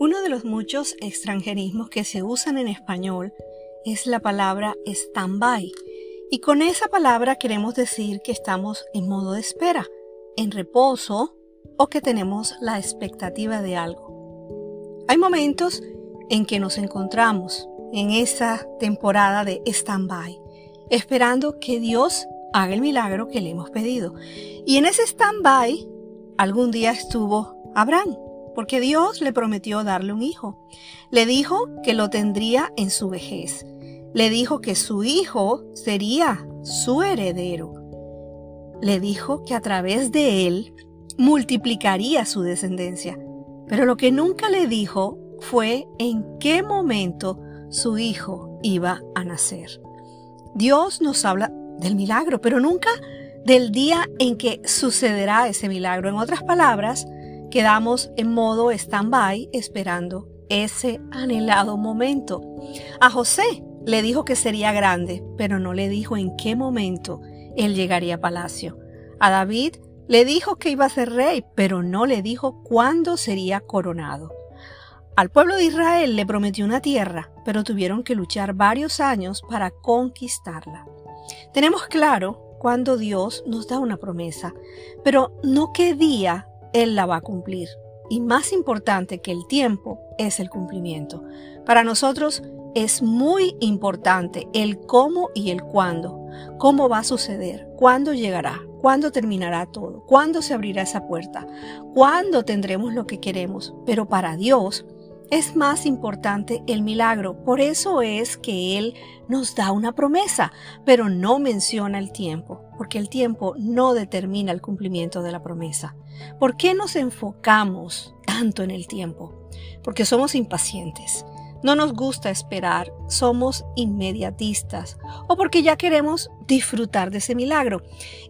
Uno de los muchos extranjerismos que se usan en español es la palabra stand-by. Y con esa palabra queremos decir que estamos en modo de espera, en reposo o que tenemos la expectativa de algo. Hay momentos en que nos encontramos en esa temporada de stand-by, esperando que Dios haga el milagro que le hemos pedido. Y en ese stand-by, algún día estuvo Abraham, porque Dios le prometió darle un hijo. Le dijo que lo tendría en su vejez. Le dijo que su hijo sería su heredero. Le dijo que a través de él multiplicaría su descendencia. Pero lo que nunca le dijo fue en qué momento su hijo iba a nacer. Dios nos habla del milagro, pero nunca del día en que sucederá ese milagro. En otras palabras, quedamos en modo stand-by esperando ese anhelado momento. A José le dijo que sería grande, pero no le dijo en qué momento él llegaría a palacio. A David le dijo que iba a ser rey, pero no le dijo cuándo sería coronado. Al pueblo de Israel le prometió una tierra, pero tuvieron que luchar varios años para conquistarla. Tenemos claro cuando Dios nos da una promesa, pero no qué día Él la va a cumplir. Y más importante que el tiempo es el cumplimiento. Para nosotros es muy importante el cómo y el cuándo. Cómo va a suceder, cuándo llegará, cuándo terminará todo, cuándo se abrirá esa puerta, cuándo tendremos lo que queremos. Pero para Dios, es más importante el milagro. Por eso es que Él nos da una promesa, pero no menciona el tiempo, porque el tiempo no determina el cumplimiento de la promesa. ¿Por qué nos enfocamos tanto en el tiempo? Porque somos impacientes. No nos gusta esperar, somos inmediatistas o porque ya queremos disfrutar de ese milagro.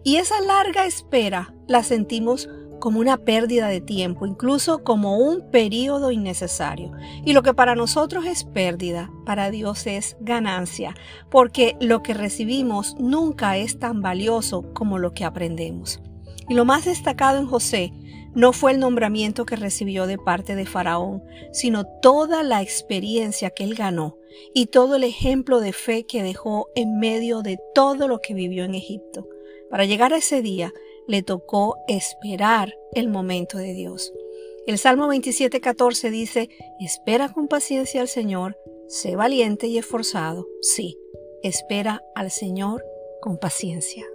Y esa larga espera la sentimos como una pérdida de tiempo, incluso como un periodo innecesario. Y lo que para nosotros es pérdida, para Dios es ganancia, porque lo que recibimos nunca es tan valioso como lo que aprendemos. Y lo más destacado en José no fue el nombramiento que recibió de parte de Faraón, sino toda la experiencia que él ganó y todo el ejemplo de fe que dejó en medio de todo lo que vivió en Egipto. Para llegar a ese día, le tocó esperar el momento de Dios. El Salmo 27:14 dice, espera con paciencia al Señor, sé valiente y esforzado. Sí, espera al Señor con paciencia.